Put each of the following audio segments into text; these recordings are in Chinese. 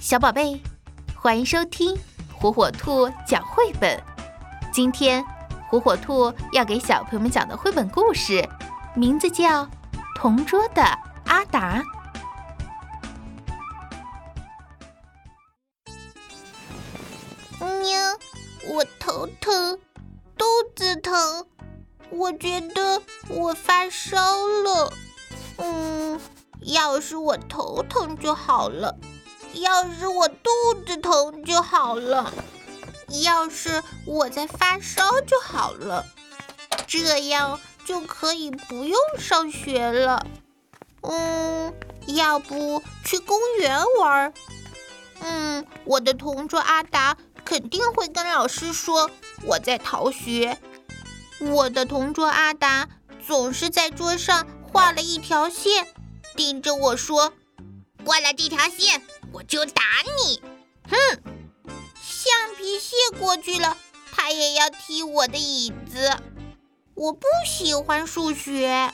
小宝贝，欢迎收听火火兔讲绘本。今天，火火兔要给小朋友们讲的绘本故事，名字叫《同桌的阿达》。喵，我头疼，肚子疼，我觉得我发烧了。嗯，要是我头疼就好了。要是我肚子疼就好了，要是我在发烧就好了，这样就可以不用上学了。嗯，要不去公园玩？嗯，我的同桌阿达肯定会跟老师说我在逃学。我的同桌阿达总是在桌上画了一条线，盯着我说：“过了这条线。”我就打你！哼，橡皮屑过去了，他也要踢我的椅子。我不喜欢数学。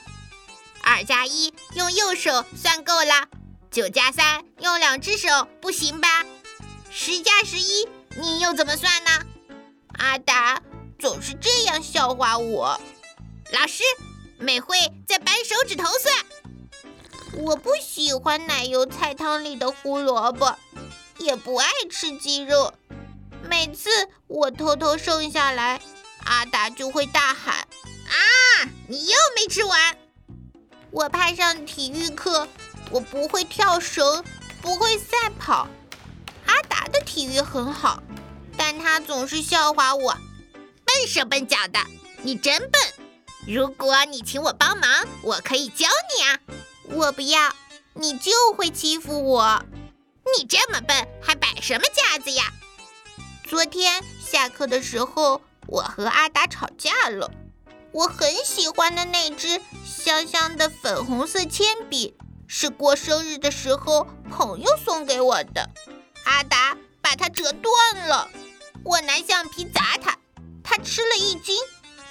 二加一用右手算够了，九加三用两只手不行吧？十加十一你又怎么算呢？阿达总是这样笑话我。老师，美惠在掰手指头算。我不喜欢奶油菜汤里的胡萝卜，也不爱吃鸡肉。每次我偷偷剩下来，阿达就会大喊：“啊，你又没吃完！”我怕上体育课，我不会跳绳，不会赛跑。阿达的体育很好，但他总是笑话我：“笨手笨脚的，你真笨！如果你请我帮忙，我可以教你啊。”我不要，你就会欺负我。你这么笨，还摆什么架子呀？昨天下课的时候，我和阿达吵架了。我很喜欢的那支香香的粉红色铅笔，是过生日的时候朋友送给我的。阿达把它折断了，我拿橡皮砸他，他吃了一惊，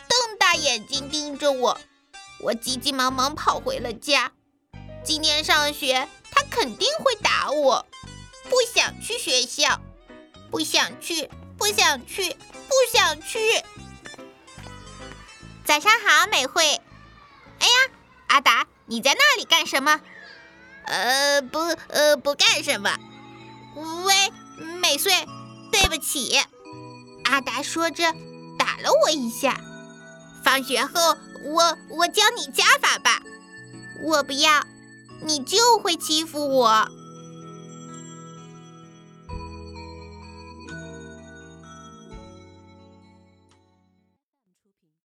瞪大眼睛盯着我。我急急忙忙跑回了家。今天上学，他肯定会打我。不想去学校，不想去，不想去，不想去。早上好，美惠。哎呀，阿达，你在那里干什么？呃，不，呃，不干什么。喂，美穗，对不起。阿达说着，打了我一下。放学后，我我教你加法吧。我不要。你就会欺负我。